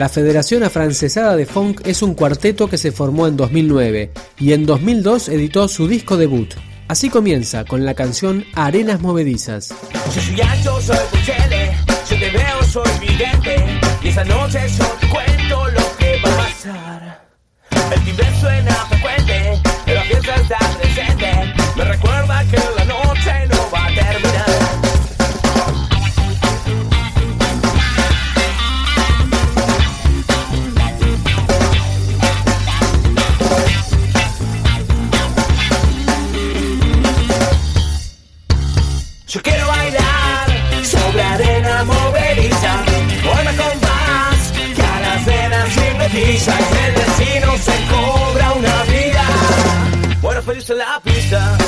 La Federación Afrancesada de Funk es un cuarteto que se formó en 2009 y en 2002 editó su disco debut. Así comienza con la canción Arenas Movedizas. En la pista.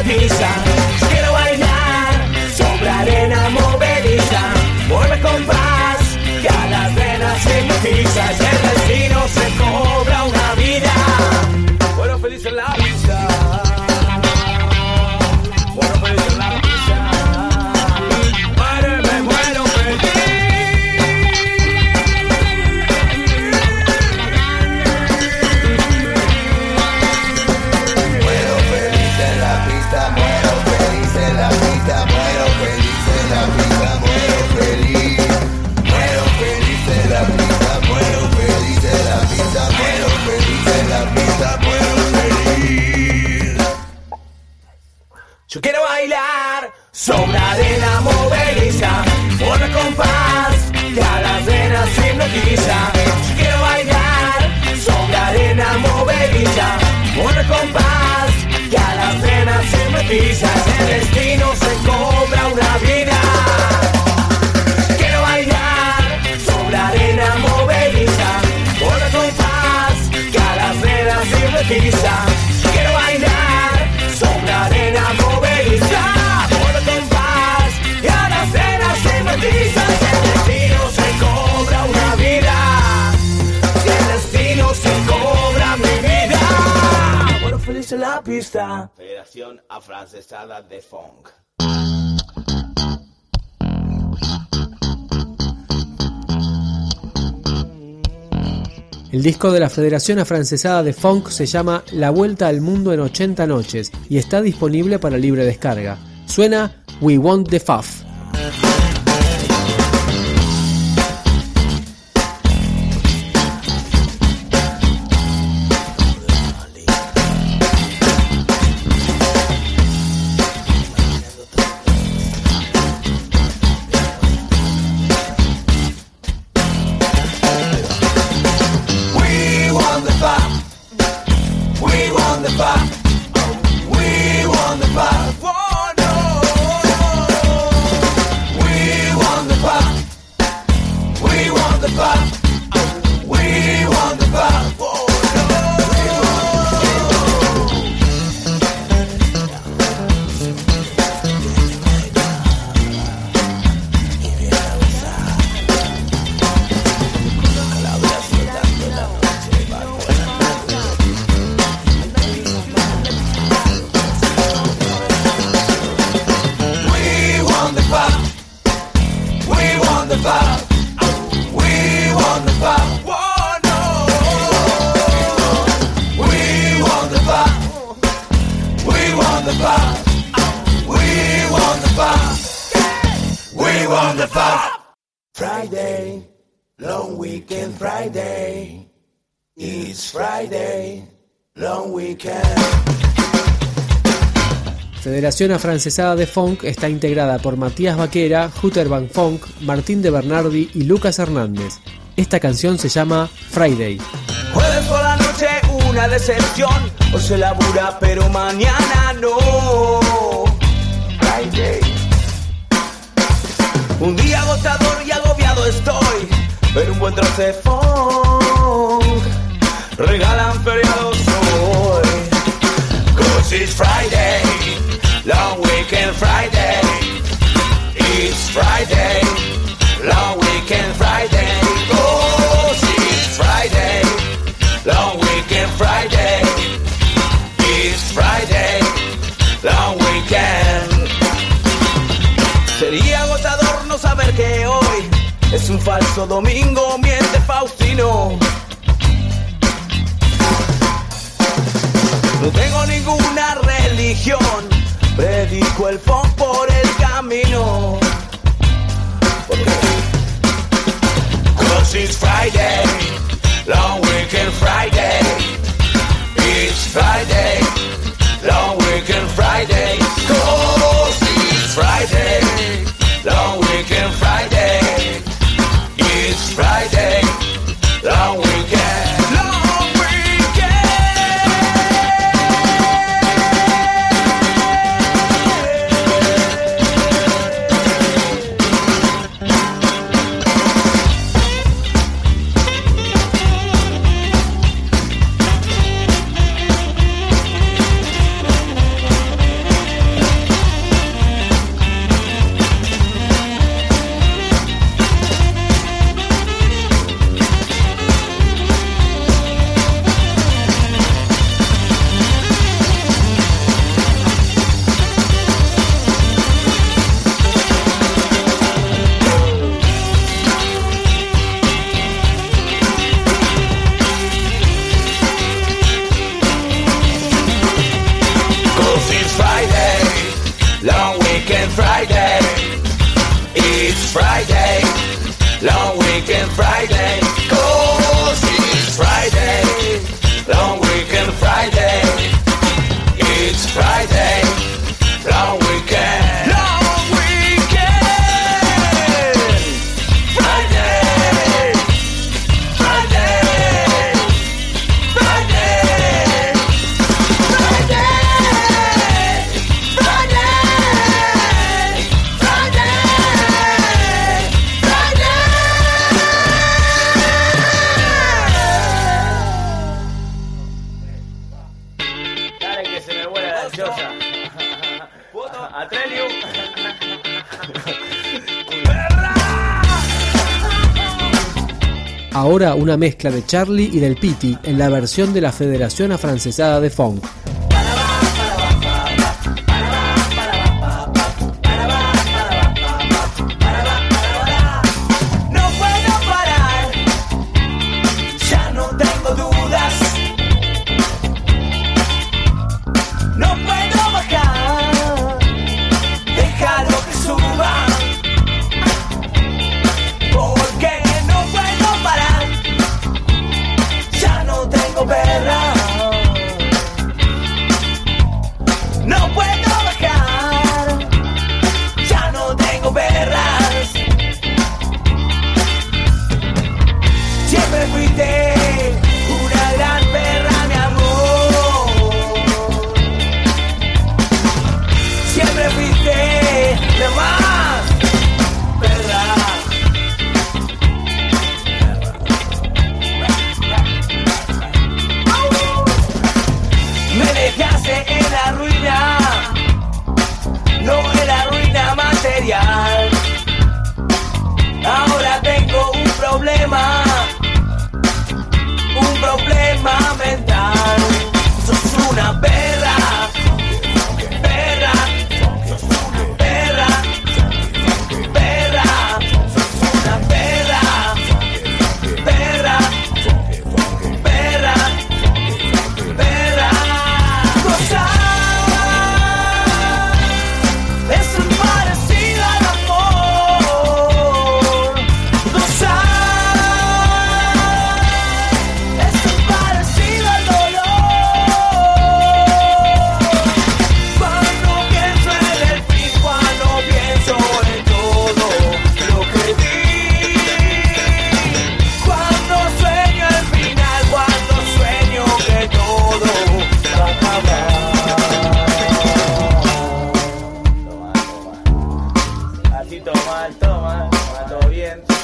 Hipnotiza. Quiero bailar sobre arena movediza, vuelve con paz, que a las venas hipnotiza. El destino se cobra una vida. Quiero bailar sobre arena movediza, por el compás que a las venas hipnotiza. Quiero bailar sobre arena movediza, por el compás que a las venas hipnotiza. El destino se cobra una vida, el destino se cobra mi vida. Bueno, feliz en la pista. Federación Afrancesada de Funk. El disco de la Federación Afrancesada de Funk se llama La Vuelta al Mundo en 80 Noches y está disponible para libre descarga. Suena We Want the Fuff. Want the pop. We want the pop. We want the pop. We want the. We want the. Friday, long weekend Friday. It's Friday, long weekend. Federación Afrancesada de Funk está integrada por Matías Vaquera, Hutter Van Funk, Martín de Bernardi y Lucas Hernández. Esta canción se llama Friday. Jueves por la noche, una decepción. Hoy se labura, pero mañana no. Friday, Un día agotador y agobiado estoy. Pero un buen trozo de weekend Friday. It's Friday, long weekend Friday. Cause it's Friday, long weekend Friday. It's Friday, long weekend. Sería agotador no saber que hoy es un falso domingo, miente Faustino. No tengo ninguna religión, predico el funk por el camino. Cause it's Friday, long weekend Friday. It's Friday, long weekend Friday. It's Friday, long weekend Friday. Ahora una mezcla de Charlie y del Piti en la versión de la Federación Afrancesada de Funk.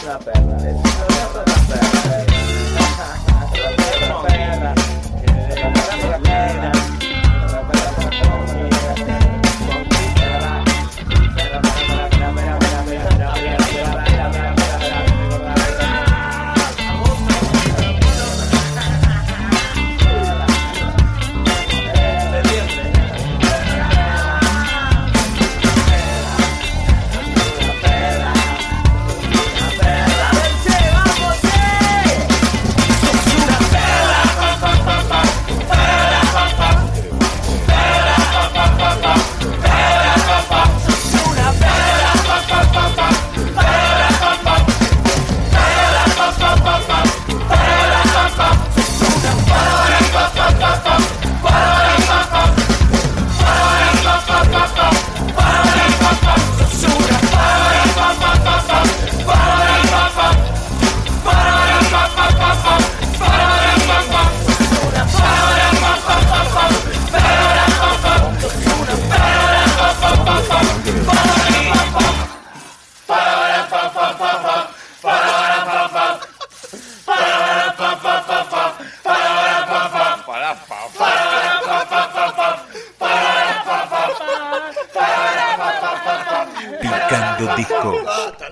not bad. It's not bad. It's not bad.